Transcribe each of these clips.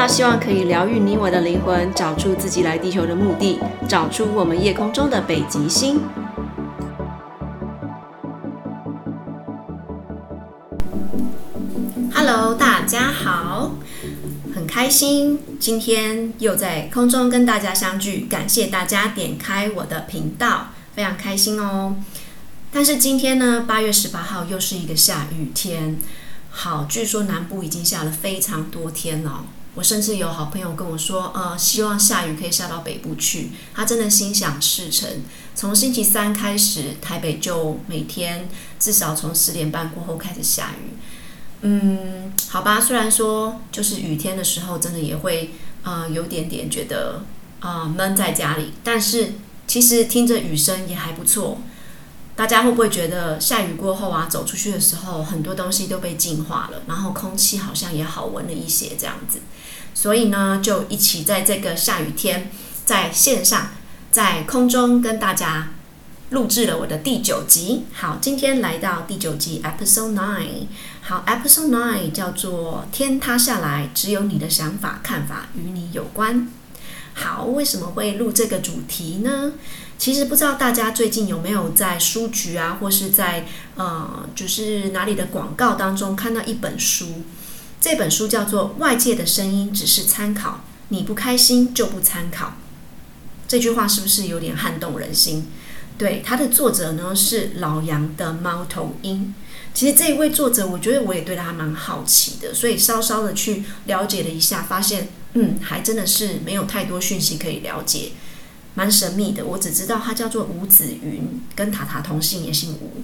这个频道希望可以疗愈你我的灵魂，找出自己来地球的目的，找出我们夜空中的北极星。Hello，大家好，很开心今天又在空中跟大家相聚，感谢大家点开我的频道，非常开心哦。但是今天呢，八月十八号又是一个下雨天。好，据说南部已经下了非常多天了。我甚至有好朋友跟我说，呃，希望下雨可以下到北部去。他真的心想事成。从星期三开始，台北就每天至少从十点半过后开始下雨。嗯，好吧，虽然说就是雨天的时候，真的也会呃有点点觉得啊、呃、闷在家里，但是其实听着雨声也还不错。大家会不会觉得下雨过后啊，走出去的时候，很多东西都被净化了，然后空气好像也好闻了一些这样子？所以呢，就一起在这个下雨天，在线上，在空中跟大家录制了我的第九集。好，今天来到第九集，Episode Nine。好，Episode Nine 叫做“天塌下来，只有你的想法看法与你有关”。好，为什么会录这个主题呢？其实不知道大家最近有没有在书局啊，或是在呃，就是哪里的广告当中看到一本书。这本书叫做《外界的声音只是参考，你不开心就不参考》。这句话是不是有点撼动人心？对，它的作者呢是老杨的猫头鹰。其实这一位作者，我觉得我也对他蛮好奇的，所以稍稍的去了解了一下，发现嗯，还真的是没有太多讯息可以了解。蛮神秘的，我只知道他叫做吴子云，跟塔塔同姓，也姓吴。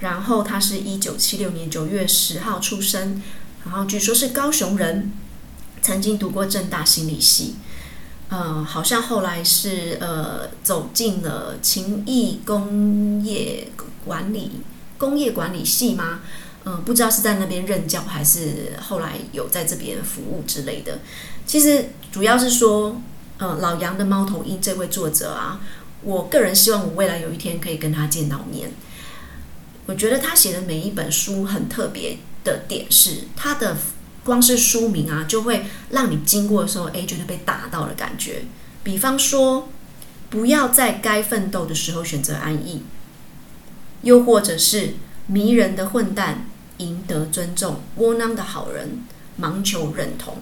然后他是一九七六年九月十号出生，然后据说是高雄人，曾经读过正大心理系，呃，好像后来是呃走进了勤益工业管理工业管理系吗？嗯、不知道是在那边任教，还是后来有在这边服务之类的。其实主要是说。呃，老杨的猫头鹰这位作者啊，我个人希望我未来有一天可以跟他见到面。我觉得他写的每一本书很特别的点是，他的光是书名啊，就会让你经过的时候，诶，觉得被打到的感觉。比方说，不要在该奋斗的时候选择安逸，又或者是迷人的混蛋赢得尊重，窝囊的好人盲求认同。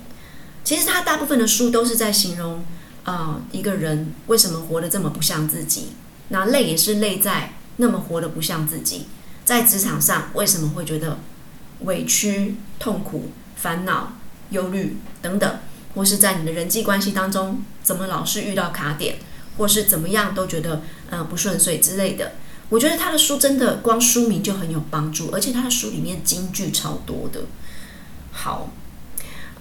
其实他大部分的书都是在形容。啊、一个人为什么活得这么不像自己？那累也是累在那么活得不像自己。在职场上为什么会觉得委屈、痛苦、烦恼、忧虑等等？或是在你的人际关系当中，怎么老是遇到卡点，或是怎么样都觉得呃不顺遂之类的？我觉得他的书真的光书名就很有帮助，而且他的书里面金句超多的。好，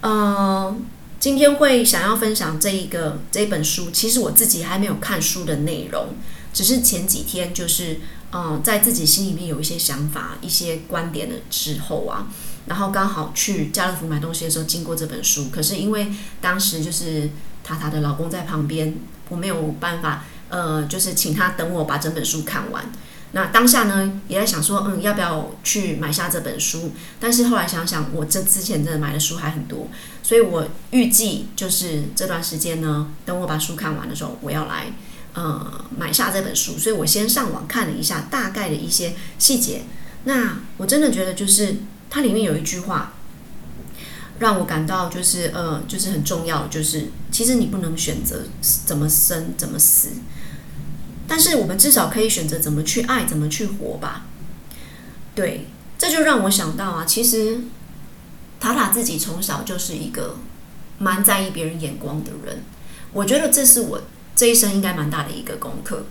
嗯、今天会想要分享这一个这本书，其实我自己还没有看书的内容，只是前几天就是嗯，在自己心里面有一些想法、一些观点了之后啊，然后刚好去家乐福买东西的时候经过这本书，可是因为当时就是塔塔的老公在旁边，我没有办法呃，就是请他等我把整本书看完。那当下呢，也在想说，嗯，要不要去买下这本书？但是后来想想，我这之前真的买的书还很多，所以我预计就是这段时间呢，等我把书看完的时候，我要来呃买下这本书。所以我先上网看了一下大概的一些细节。那我真的觉得，就是它里面有一句话，让我感到就是呃，就是很重要，就是其实你不能选择怎么生怎么死。但是我们至少可以选择怎么去爱，怎么去活吧。对，这就让我想到啊，其实塔塔自己从小就是一个蛮在意别人眼光的人。我觉得这是我这一生应该蛮大的一个功课。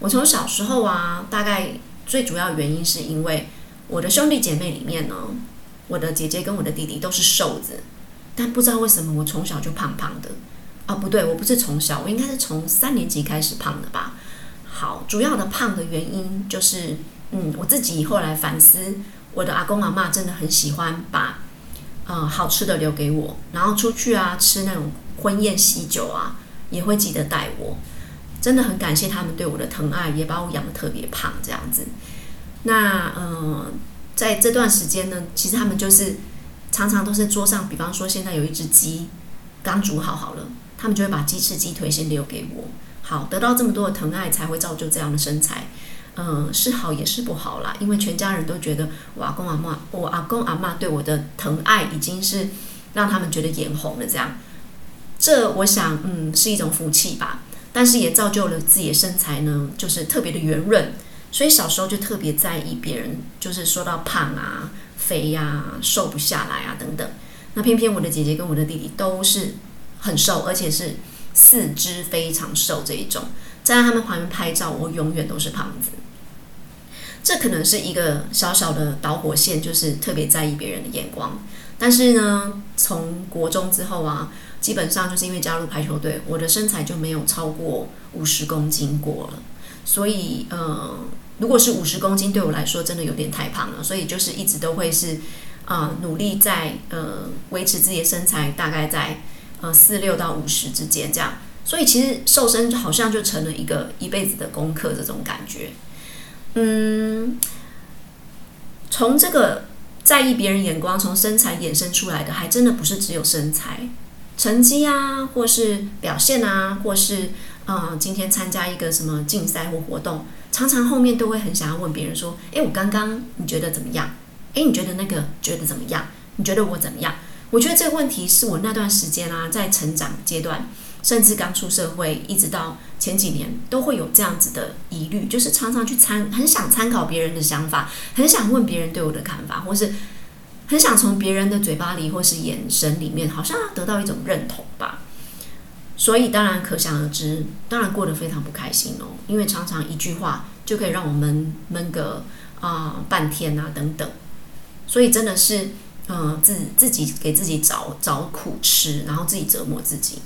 我从小时候啊，大概最主要原因是因为我的兄弟姐妹里面呢，我的姐姐跟我的弟弟都是瘦子，但不知道为什么我从小就胖胖的。啊，不对，我不是从小，我应该是从三年级开始胖的吧。好，主要的胖的原因就是，嗯，我自己后来反思，我的阿公阿嬷真的很喜欢把，呃，好吃的留给我，然后出去啊吃那种婚宴喜酒啊，也会记得带我，真的很感谢他们对我的疼爱，也把我养得特别胖这样子。那，嗯、呃，在这段时间呢，其实他们就是常常都是桌上，比方说现在有一只鸡刚煮好好了，他们就会把鸡翅、鸡腿先留给我。好，得到这么多的疼爱，才会造就这样的身材。嗯，是好也是不好啦，因为全家人都觉得我阿公阿嬷，我阿公阿嬷对我的疼爱已经是让他们觉得眼红了。这样，这我想，嗯，是一种福气吧。但是也造就了自己的身材呢，就是特别的圆润。所以小时候就特别在意别人，就是说到胖啊、肥呀、瘦不下来啊等等。那偏偏我的姐姐跟我的弟弟都是很瘦，而且是四肢非常瘦这一种。在他们旁边拍照，我永远都是胖子。这可能是一个小小的导火线，就是特别在意别人的眼光。但是呢，从国中之后啊，基本上就是因为加入排球队，我的身材就没有超过五十公斤过了。所以，呃。如果是五十公斤，对我来说真的有点太胖了，所以就是一直都会是啊、努力在呃维持自己的身材，大概在呃四六到五十之间这样。所以其实瘦身就好像就成了一个一辈子的功课，这种感觉。嗯，从这个在意别人眼光，从身材衍生出来的，还真的不是只有身材、成绩啊，或是表现啊，或是啊、今天参加一个什么竞赛或活动。常常后面都会很想要问别人说：“诶，我刚刚你觉得怎么样？诶，你觉得那个觉得怎么样？你觉得我怎么样？”我觉得这个问题是我那段时间啊，在成长阶段，甚至刚出社会，一直到前几年，都会有这样子的疑虑，就是常常去参，很想参考别人的想法，很想问别人对我的看法，或是很想从别人的嘴巴里或是眼神里面，好像得到一种认同吧。所以当然可想而知，当然过得非常不开心哦。因为常常一句话就可以让我们闷个啊、半天啊等等，所以真的是呃自自己给自己找找苦吃，然后自己折磨自己，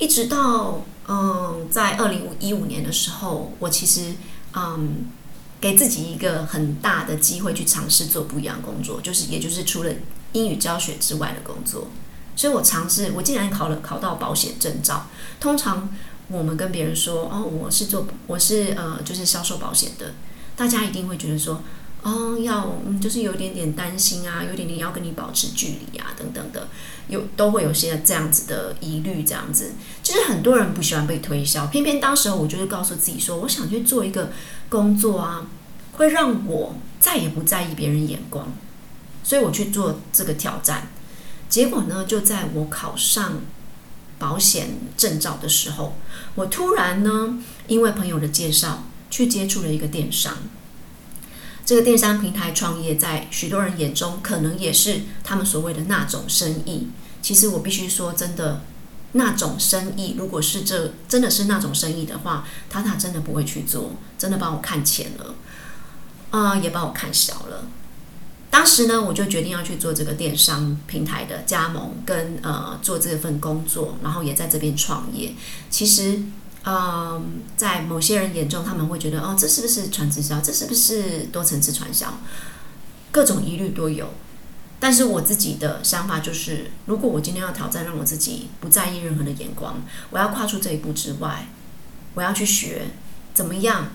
一直到嗯、在二零一五年的时候，我其实嗯给自己一个很大的机会去尝试做不一样工作，就是也就是除了英语教学之外的工作。所以我尝试，我竟然考了考到保险证照。通常我们跟别人说，哦，我是做，我是呃，就是销售保险的，大家一定会觉得说，哦，要嗯，就是有点点担心啊，有点点要跟你保持距离啊，等等的，有都会有些这样子的疑虑，这样子。其实很多人不喜欢被推销，偏偏当时候我就是告诉自己说，我想去做一个工作啊，会让我再也不在意别人眼光，所以我去做这个挑战。结果呢，就在我考上保险证照的时候，我突然呢，因为朋友的介绍，去接触了一个电商。这个电商平台创业，在许多人眼中，可能也是他们所谓的那种生意。其实我必须说，真的，那种生意，如果是这真的是那种生意的话，塔塔真的不会去做，真的把我看浅了，啊、也把我看小了。当时呢，我就决定要去做这个电商平台的加盟，跟呃做这份工作，然后也在这边创业。其实，嗯、在某些人眼中，他们会觉得哦，这是不是传直销？这是不是多层次传销？各种疑虑都有。但是我自己的想法就是，如果我今天要挑战，让我自己不在意任何的眼光，我要跨出这一步之外，我要去学怎么样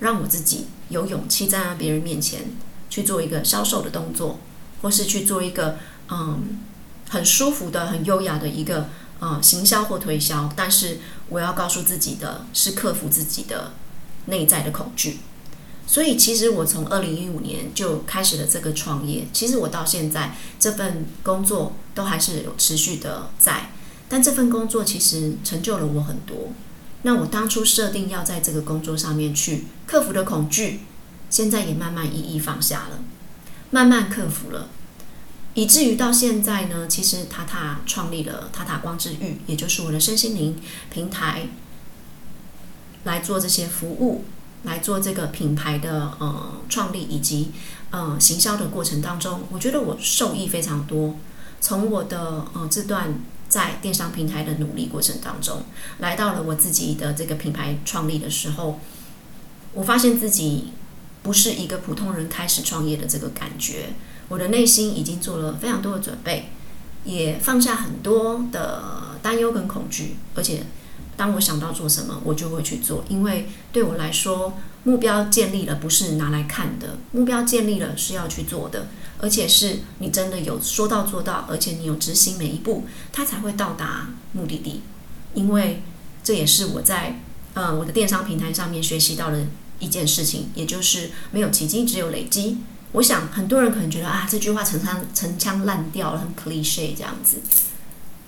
让我自己有勇气站在别人面前。去做一个销售的动作，或是去做一个嗯很舒服的、很优雅的一个呃行销或推销。但是我要告诉自己的是克服自己的内在的恐惧。所以其实我从二零一五年就开始了这个创业。其实我到现在这份工作都还是有持续的在，但这份工作其实成就了我很多。那我当初设定要在这个工作上面去克服的恐惧。现在也慢慢一一放下了，慢慢克服了，以至于到现在呢，其实塔塔创立了塔塔光之域，也就是我的身心灵平台，来做这些服务，来做这个品牌的呃创立以及呃行销的过程当中，我觉得我受益非常多。从我的呃这段在电商平台的努力过程当中，来到了我自己的这个品牌创立的时候，我发现自己。不是一个普通人开始创业的这个感觉，我的内心已经做了非常多的准备，也放下很多的担忧跟恐惧，而且当我想到做什么，我就会去做，因为对我来说，目标建立了不是拿来看的，目标建立了是要去做的，而且是你真的有说到做到，而且你有执行每一步，它才会到达目的地。因为这也是我在呃我的电商平台上面学习到的一件事情，也就是没有奇迹，只有累积。我想很多人可能觉得啊，这句话陈腔陈腔滥调了，很 cliche 这样子。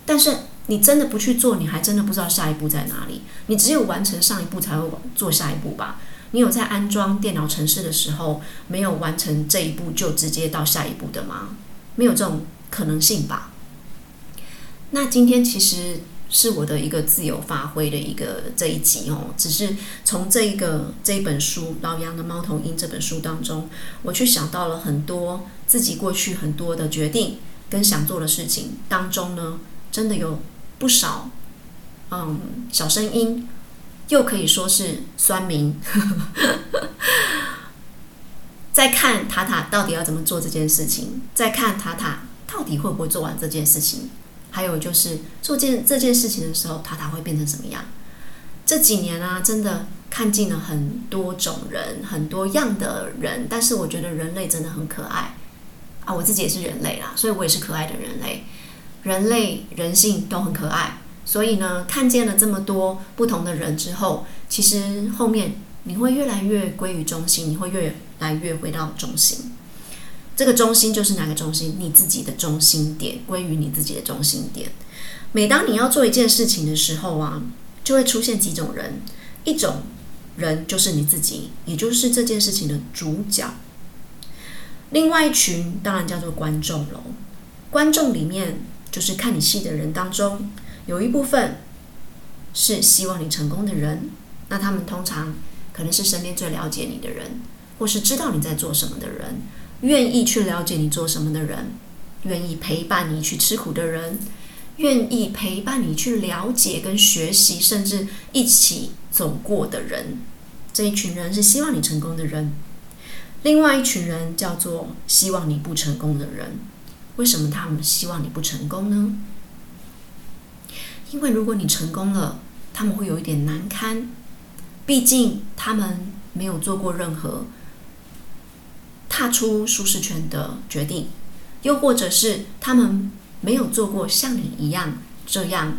但是你真的不去做，你还真的不知道下一步在哪里。你只有完成上一步，才会做下一步吧。你有在安装电脑程式的时候，没有完成这一步就直接到下一步的吗？没有这种可能性吧。那今天其实是我的一个自由发挥的一个这一集哦，只是从这一个这一本书《老杨的猫头鹰》这本书当中，我去想到了很多自己过去很多的决定跟想做的事情当中呢。真的有不少，嗯，小声音，又可以说是酸民，在看塔塔到底要怎么做这件事情，在看塔塔到底会不会做完这件事情，还有就是做件这件事情的时候，塔塔会变成什么样？这几年啊，真的看尽了很多种人，很多样的人，但是我觉得人类真的很可爱啊！我自己也是人类啦，所以我也是可爱的人类。人类人性都很可爱，所以呢，看见了这么多不同的人之后，其实后面你会越来越归于中心，你会越来越回到中心。这个中心就是哪个中心？你自己的中心点，归于你自己的中心点。每当你要做一件事情的时候啊，就会出现几种人，一种人就是你自己，也就是这件事情的主角。另外一群当然叫做观众喽，观众里面。就是看你戏的人当中，有一部分是希望你成功的人，那他们通常可能是身边最了解你的人，或是知道你在做什么的人，愿意去了解你做什么的人，愿意陪伴你去吃苦的人，愿意陪伴你去了解跟学习，甚至一起走过的人，这一群人是希望你成功的人。另外一群人叫做希望你不成功的人。为什么他们希望你不成功呢？因为如果你成功了，他们会有一点难堪。毕竟他们没有做过任何踏出舒适圈的决定，又或者是他们没有做过像你一样这样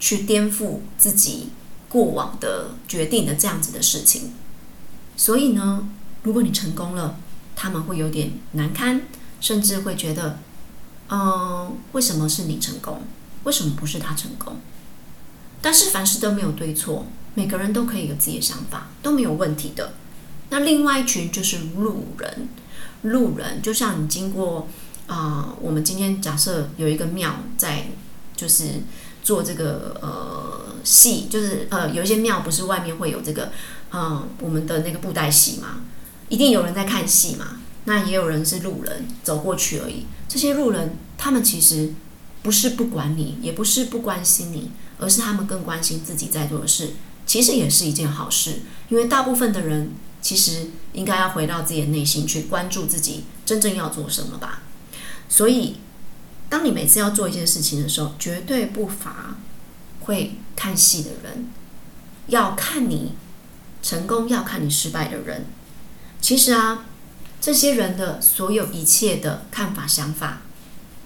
去颠覆自己过往的决定的这样子的事情。所以呢，如果你成功了，他们会有点难堪，甚至会觉得。嗯，为什么是你成功？为什么不是他成功？但是凡事都没有对错，每个人都可以有自己的想法，都没有问题的。那另外一群就是路人，路人就像你经过啊、我们今天假设有一个庙在，就是做这个呃戏，就是呃有一些庙不是外面会有这个嗯、我们的那个布袋戏嘛，一定有人在看戏嘛。那也有人是路人走过去而已。这些路人，他们其实不是不管你，也不是不关心你，而是他们更关心自己在做的事。其实也是一件好事，因为大部分的人其实应该要回到自己的内心去关注自己真正要做什么吧。所以，当你每次要做一件事情的时候，绝对不乏会看戏的人，要看你成功，要看你失败的人。其实啊。这些人的所有一切的看法、想法，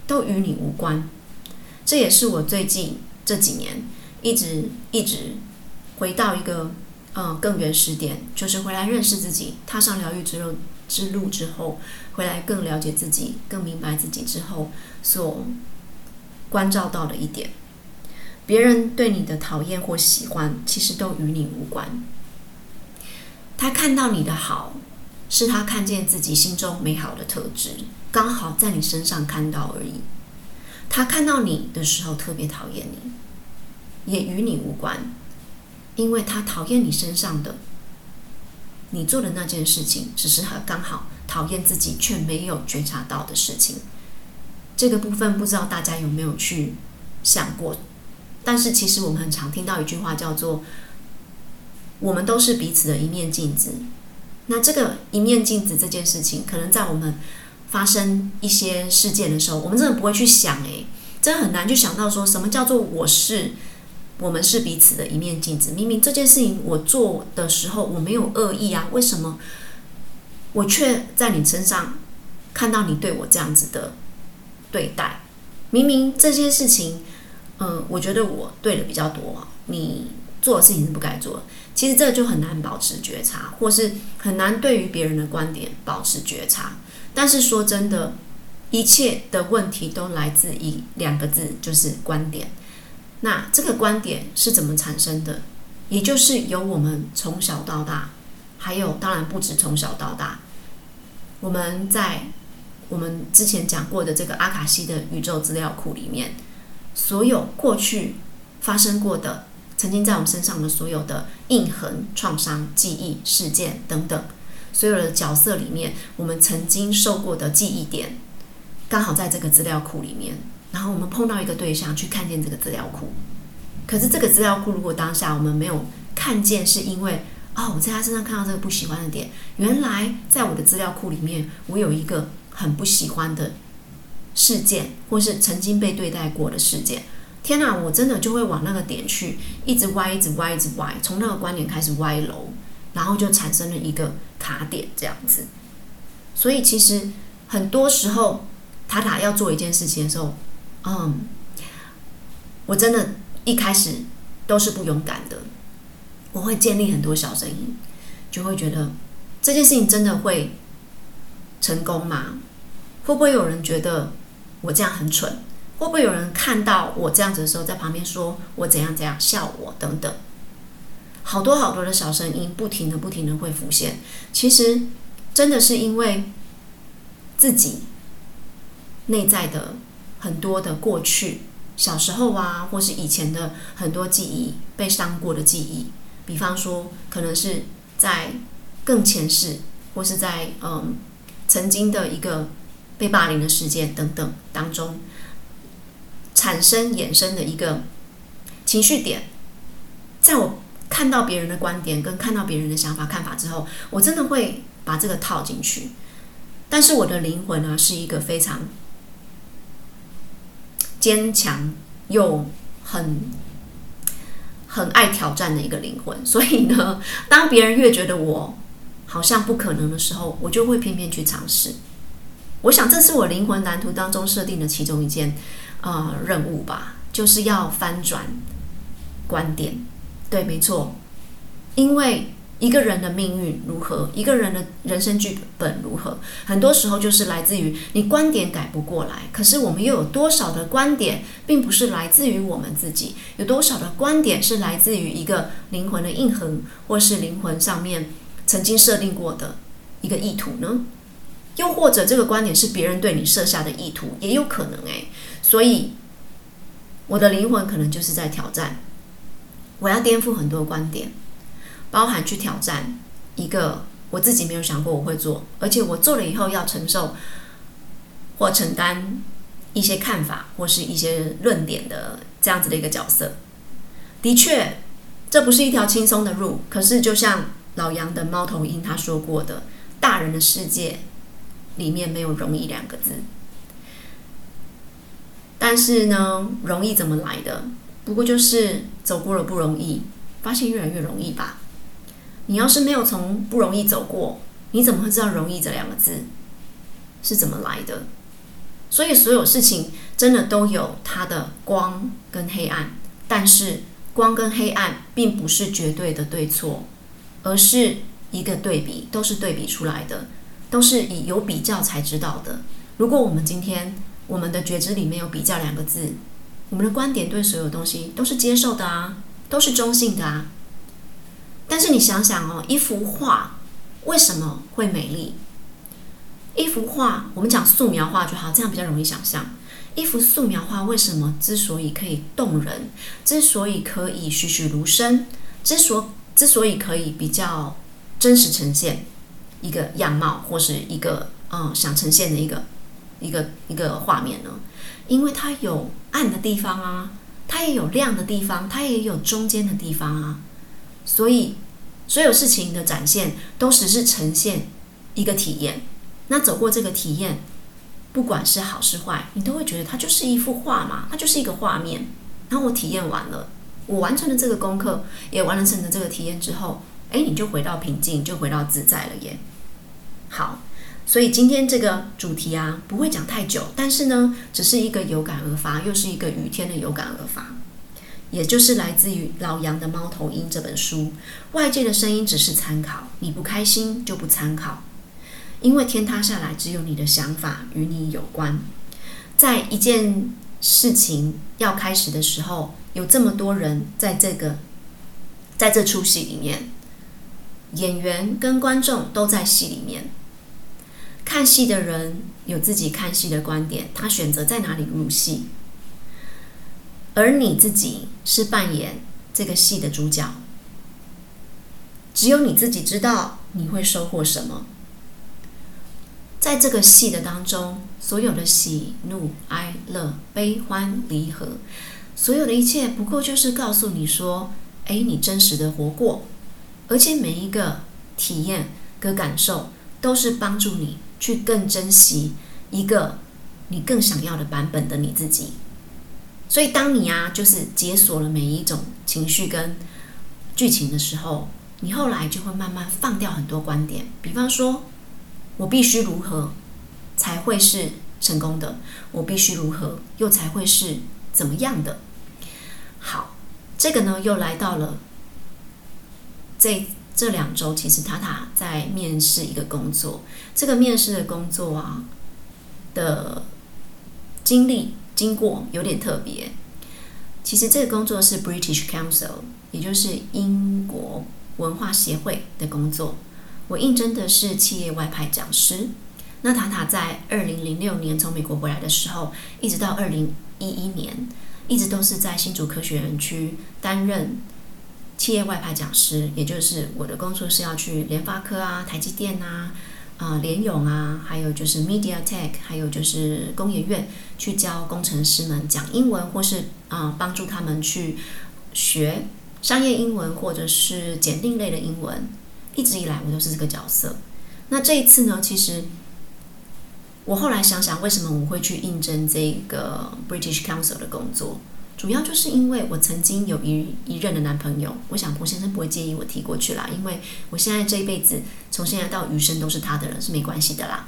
都与你无关。这也是我最近这几年一直一直回到一个呃更原始点，就是回来认识自己，踏上疗愈之路之路之后，回来更了解自己、更明白自己之后，所关照到的一点。别人对你的讨厌或喜欢，其实都与你无关。他看到你的好。是他看见自己心中美好的特质，刚好在你身上看到而已。他看到你的时候特别讨厌你，也与你无关，因为他讨厌你身上的你做的那件事情，只是他刚好讨厌自己却没有觉察到的事情。这个部分不知道大家有没有去想过？但是其实我们很常听到一句话叫做：“我们都是彼此的一面镜子。”那这个一面镜子这件事情，可能在我们发生一些事件的时候，我们真的不会去想，诶，真的很难去想到说什么叫做我是我们是彼此的一面镜子。明明这件事情我做的时候我没有恶意啊，为什么我却在你身上看到你对我这样子的对待？明明这些事情，嗯、我觉得我对的比较多，你做的事情是不该做。其实这就很难保持觉察，或是很难对于别人的观点保持觉察。但是说真的，一切的问题都来自于两个字，就是观点。那这个观点是怎么产生的？也就是由我们从小到大，还有当然不止从小到大，我们在我们之前讲过的这个阿卡西的宇宙资料库里面，所有过去发生过的。曾经在我们身上的所有的印痕、创伤、记忆、事件等等，所有的角色里面，我们曾经受过的记忆点，刚好在这个资料库里面。然后我们碰到一个对象，去看见这个资料库。可是这个资料库，如果当下我们没有看见，是因为哦，我在他身上看到这个不喜欢的点，原来在我的资料库里面，我有一个很不喜欢的事件，或是曾经被对待过的事件。天哪，我真的就会往那个点去，一直歪，一直歪，一直歪，从那个观点开始歪楼，然后就产生了一个卡点这样子。所以其实很多时候，塔塔要做一件事情的时候，嗯，我真的一开始都是不勇敢的。我会建立很多小声音，就会觉得这件事情真的会成功吗？会不会有人觉得我这样很蠢？会不会有人看到我这样子的时候，在旁边说我怎样怎样，笑我等等，好多好多的小声音，不停的不停的会浮现。其实真的是因为自己内在的很多的过去，小时候啊，或是以前的很多记忆，被伤过的记忆，比方说可能是在更前世，或是在嗯曾经的一个被霸凌的事件等等当中。产生衍生的一个情绪点，在我看到别人的观点跟看到别人的想法看法之后，我真的会把这个套进去。但是我的灵魂呢，是一个非常坚强又很很爱挑战的一个灵魂，所以呢，当别人越觉得我好像不可能的时候，我就会偏偏去尝试。我想，这是我灵魂蓝图当中设定的其中一件。啊、呃，任务吧，就是要翻转观点。对，没错。因为一个人的命运如何，一个人的人生剧本如何，很多时候就是来自于你观点改不过来。可是我们又有多少的观点，并不是来自于我们自己？有多少的观点是来自于一个灵魂的印痕，或是灵魂上面曾经设定过的一个意图呢？又或者这个观点是别人对你设下的意图，也有可能诶。所以，我的灵魂可能就是在挑战，我要颠覆很多观点，包含去挑战一个我自己没有想过我会做，而且我做了以后要承受或承担一些看法或是一些论点的这样子的一个角色。的确，这不是一条轻松的路。可是，就像老杨的猫头鹰他说过的，大人的世界里面没有容易两个字。但是呢，容易怎么来的？不过就是走过了不容易，发现越来越容易吧。你要是没有从不容易走过，你怎么会知道容易这两个字是怎么来的？所以所有事情真的都有它的光跟黑暗，但是光跟黑暗并不是绝对的对错，而是一个对比，都是对比出来的，都是以有比较才知道的。如果我们今天，我们的觉知里面有比较两个字，我们的观点对所有东西都是接受的啊，都是中性的啊。但是你想想哦，一幅画为什么会美丽？一幅画，我们讲素描画就好，这样比较容易想象。一幅素描画为什么之所以可以动人，之所以可以栩栩如生，之所之所以可以比较真实呈现一个样貌，或是一个嗯想呈现的一个。一个一个画面呢，因为它有暗的地方啊，它也有亮的地方，它也有中间的地方啊，所以所有事情的展现都只是呈现一个体验。那走过这个体验，不管是好是坏，你都会觉得它就是一幅画嘛，它就是一个画面。然后我体验完了，我完成了这个功课，也完成了这个体验之后，哎，你就回到平静，就回到自在了耶。好，所以今天这个主题啊，不会讲太久，但是呢，只是一个有感而发，又是一个雨天的有感而发。也就是来自于老杨的《猫头鹰》这本书，外界的声音只是参考，你不开心就不参考，因为天塌下来只有你的想法与你有关。在一件事情要开始的时候，有这么多人在这个在这出戏里面，演员跟观众都在戏里面。看戏的人有自己看戏的观点，他选择在哪里入戏。而你自己是扮演这个戏的主角，只有你自己知道你会收获什么。在这个戏的当中，所有的喜怒哀乐、悲欢离合，所有的一切，不过就是告诉你说：“哎，你真实的活过，而且每一个体验跟感受，都是帮助你去更珍惜一个你更想要的版本的你自己。”所以，当你啊，就是解锁了每一种情绪跟剧情的时候，你后来就会慢慢放掉很多观点。比方说，我必须如何才会是成功的？我必须如何又才会是怎么样的？好，这个呢，又来到了这这两周，其实塔塔在面试一个工作。这个面试的工作啊的经历。经过有点特别，其实这个工作是 British Council，也就是英国文化协会的工作。我应征的是企业外派讲师。那塔塔在二零零六年从美国回来的时候，一直到二零一一年，一直都是在新竹科学园区担任企业外派讲师，也就是我的工作是要去联发科啊、台积电啊。啊，联咏啊，还有就是 MediaTek，还有就是工研院，去教工程师们讲英文，或是啊帮助他们去学商业英文，或者是检定类的英文。一直以来我都是这个角色。那这一次呢，其实我后来想想，为什么我会去应征这个 British Council 的工作？主要就是因为我曾经有一一任的男朋友，我想蒲先生不会介意我提过去啦，因为我现在这一辈子从现在到余生都是他的人，是没关系的啦。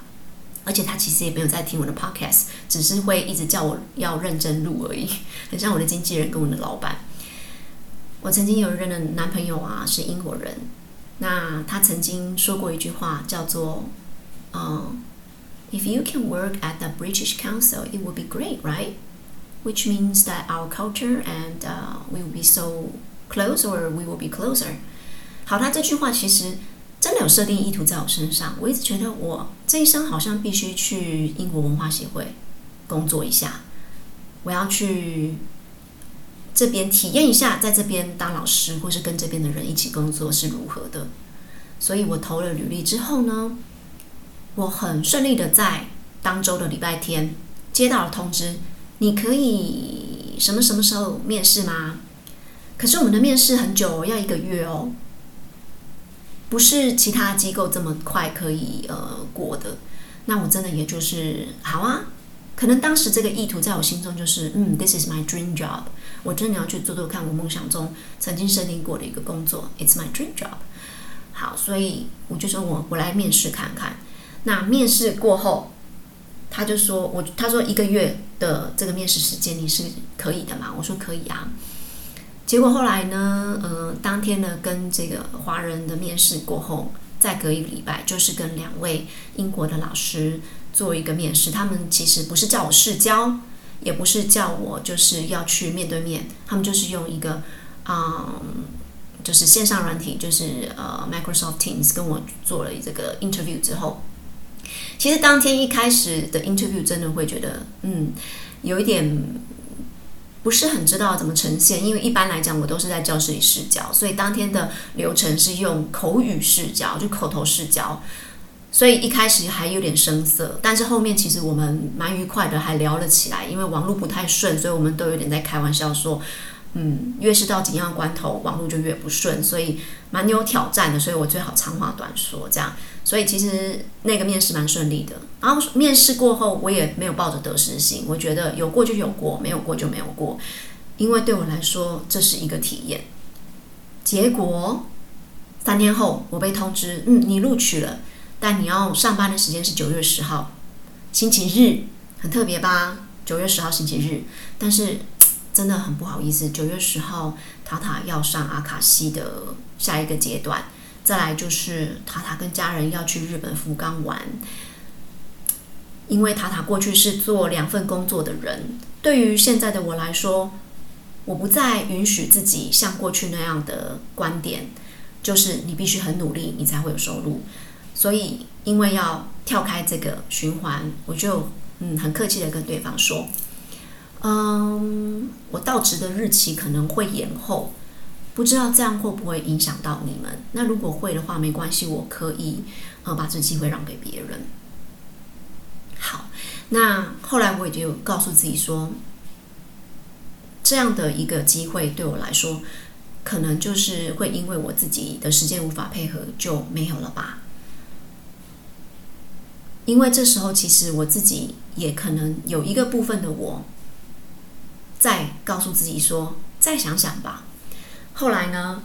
而且他其实也没有在听我的 podcast，只是会一直叫我要认真录而已，很像我的经纪人跟我的老板。我曾经有一任的男朋友啊，是英国人，那他曾经说过一句话，叫做“嗯，If you can work at the British Council, it would be great, right?” Which means that our culture and we will be so close, or we will be closer. 好，他这句话其实真的有设定意图在我身上。我一直觉得我这一生好像必须去英国文化协会工作一下，我要去这边体验一下，在这边当老师或是跟这边的人一起工作是如何的。所以我投了履历之后呢，我很顺利的在当周的礼拜天接到了通知。你可以什么什么时候面试吗？可是我们的面试很久，要一个月哦，不是其他机构这么快可以呃过的。那我真的也就是好啊，可能当时这个意图在我心中就是，嗯，this is my dream job，我真的要去做做看我梦想中曾经设定过的一个工作，it's my dream job。好，所以我就说我我来面试看看。那面试过后。他就说我，他说一个月的这个面试时间你是可以的嘛？我说可以啊。结果后来呢，呃，当天呢跟这个华人的面试过后，再隔一个礼拜，就是跟两位英国的老师做一个面试。他们其实不是叫我试教，也不是叫我就是要去面对面，他们就是用一个嗯，就是线上软体，就是呃 Microsoft Teams 跟我做了这个 interview 之后。其实当天一开始的 interview 真的会觉得，嗯，有一点不是很知道怎么呈现，因为一般来讲我都是在教室里试教，所以当天的流程是用口语试教，就口头试教，所以一开始还有点生涩，但是后面其实我们蛮愉快的，还聊了起来，因为网络不太顺，所以我们都有点在开玩笑说。嗯，越是到紧要关头，网络就越不顺，所以蛮有挑战的。所以我最好长话短说，这样。所以其实那个面试蛮顺利的。然后面试过后，我也没有抱着得失心，我觉得有过就有过，没有过就没有过。因为对我来说这是一个体验。结果三天后，我被通知，嗯，你录取了，但你要上班的时间是九月十号，星期日，很特别吧？九月十号星期日，但是真的很不好意思，九月十号塔塔要上阿卡西的下一个阶段，再来就是塔塔跟家人要去日本福冈玩。因为塔塔过去是做两份工作的人，对于现在的我来说，我不再允许自己像过去那样的观点，就是你必须很努力，你才会有收入。所以，因为要跳开这个循环，我就嗯很客气的跟对方说，嗯，我到职的日期可能会延后，不知道这样会不会影响到你们？那如果会的话，没关系，我可以呃把这机会让给别人。好，那后来我也就告诉自己说，这样的一个机会对我来说，可能就是会因为我自己的时间无法配合就没有了吧。因为这时候其实我自己也可能有一个部分的我，再告诉自己说，再想想吧。后来呢，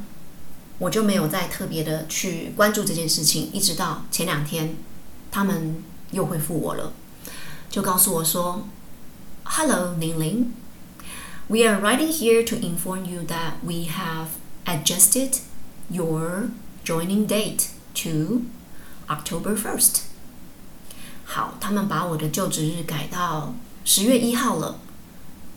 我就没有再特别的去关注这件事情，一直到前两天，他们又回复我了。就告诉我说：“Hello，宁宁，We are writing here to inform you that we have adjusted your joining date to October first。”好，他们把我的就职日改到十月一号了。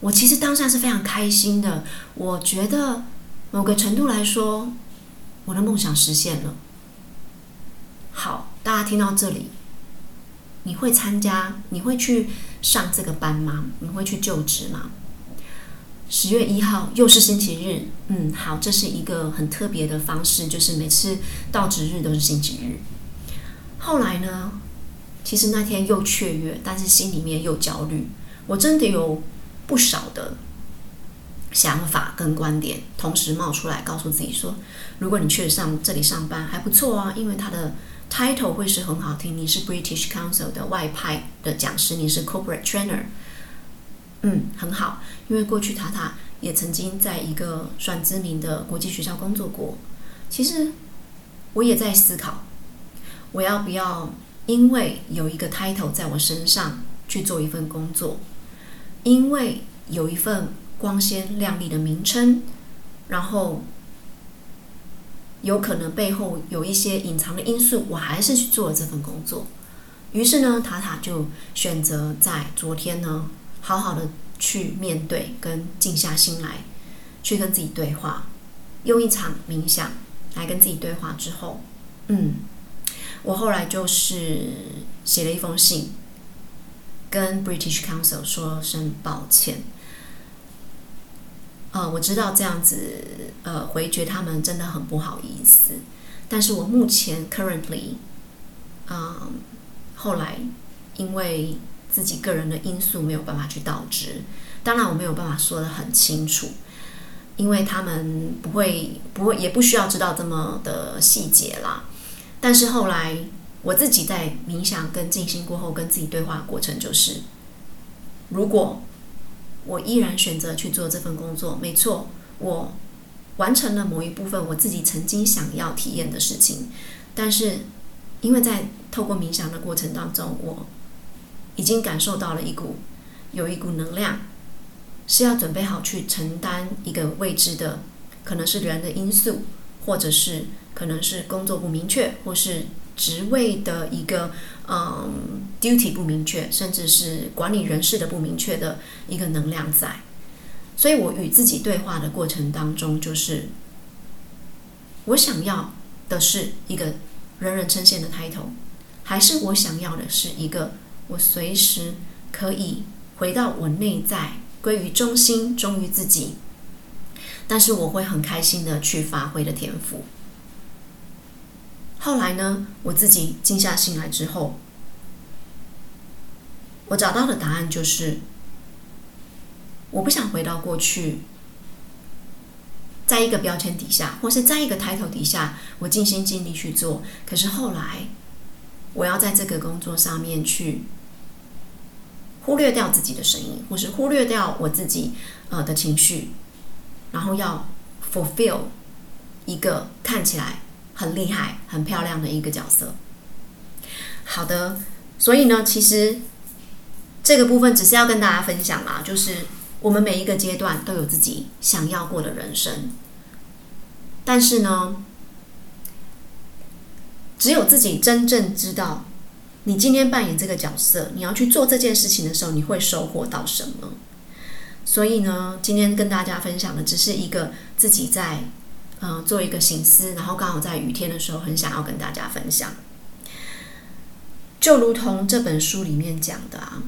我其实当下是非常开心的，我觉得某个程度来说，我的梦想实现了。好，大家听到这里。你会参加？你会去上这个班吗？你会去就职吗？十月一号又是星期日，嗯，好，这是一个很特别的方式，就是每次到值日都是星期日。后来呢，其实那天又雀跃，但是心里面又焦虑。我真的有不少的想法跟观点同时冒出来，告诉自己说：如果你去上这里上班还不错啊，因为他的。Title 会是很好听，你是 British Council 的外派的讲师，你是 Corporate Trainer，嗯，很好。因为过去塔塔也曾经在一个算知名的国际学校工作过。其实我也在思考，我要不要因为有一个 Title 在我身上去做一份工作，因为有一份光鲜亮丽的名称，然后。有可能背后有一些隐藏的因素，我还是去做了这份工作。于是呢，塔塔就选择在昨天呢，好好的去面对，跟静下心来，去跟自己对话，用一场冥想来跟自己对话之后，嗯，我后来就是写了一封信，跟 British Council 说声抱歉。呃，我知道这样子，呃，回绝他们真的很不好意思。但是我目前 currently，嗯、呃，后来因为自己个人的因素没有办法去到职，当然我没有办法说得很清楚，因为他们不会不会也不需要知道这么的细节啦。但是后来我自己在冥想跟静心过后，跟自己对话的过程就是，如果。我依然选择去做这份工作，没错，我完成了某一部分我自己曾经想要体验的事情。但是，因为在透过冥想的过程当中，我已经感受到了一股有一股能量，是要准备好去承担一个未知的，可能是人的因素，或者是可能是工作不明确，或是职位的一个。嗯，duty 不明确，甚至是管理人事的不明确的一个能量在，所以我与自己对话的过程当中，就是我想要的是一个人人称羡的 title，还是我想要的是一个我随时可以回到我内在，归于中心，忠于自己，但是我会很开心的去发挥的天赋。后来呢，我自己静下心来之后，我找到的答案就是，我不想回到过去，在一个标签底下，或是在一个 title 底下，我尽心尽力去做。可是后来，我要在这个工作上面去忽略掉自己的声音，或是忽略掉我自己呃的情绪，然后要 fulfill 一个看起来很厉害、很漂亮的一个角色。好的，所以呢，其实这个部分只是要跟大家分享啦，就是我们每一个阶段都有自己想要过的人生，但是呢，只有自己真正知道，你今天扮演这个角色，你要去做这件事情的时候，你会收获到什么？所以呢，今天跟大家分享的只是一个自己在嗯、做一个醒思，然后刚好在雨天的时候，很想要跟大家分享。就如同这本书里面讲的啊，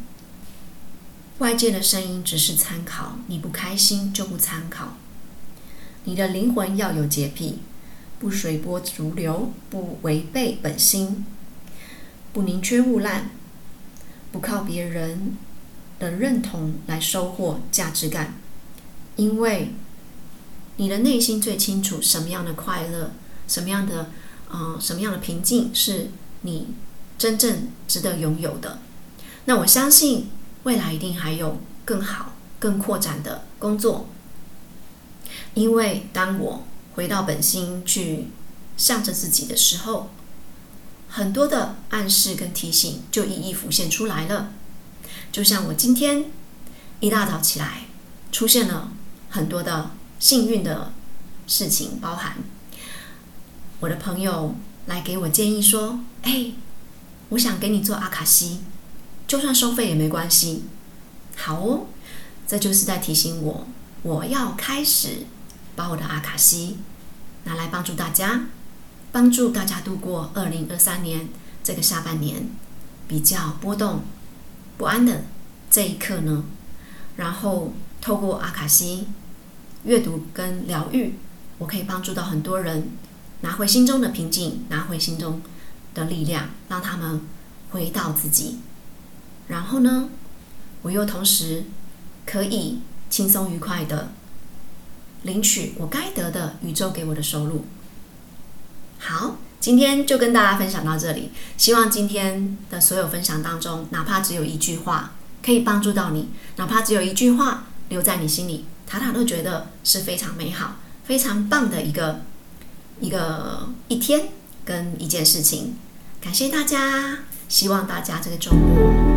外界的声音只是参考，你不开心就不参考。你的灵魂要有洁癖，不随波逐流，不违背本心，不宁缺毋滥，不靠别人的认同来收获价值感，因为你的内心最清楚什么样的快乐，什么样的嗯、呃，什么样的平静是你。真正值得拥有的，那我相信未来一定还有更好、更扩展的工作。因为当我回到本心去向着自己的时候，很多的暗示跟提醒就一一浮现出来了。就像我今天一大早起来，出现了很多的幸运的事情，包含我的朋友来给我建议说：“哎。”我想给你做阿卡西，就算收费也没关系。好哦，这就是在提醒我，我要开始把我的阿卡西拿来帮助大家，帮助大家度过二零二三年这个下半年比较波动不安的这一刻呢。然后透过阿卡西阅读跟疗愈，我可以帮助到很多人拿回心中的平静，拿回心中的力量，让他们回到自己。然后呢，我又同时可以轻松愉快的领取我该得的宇宙给我的收入。好，今天就跟大家分享到这里。希望今天的所有分享当中，哪怕只有一句话可以帮助到你，哪怕只有一句话留在你心里，塔塔都觉得是非常美好、非常棒的一个一个一天。跟一件事情，感谢大家，希望大家这个周末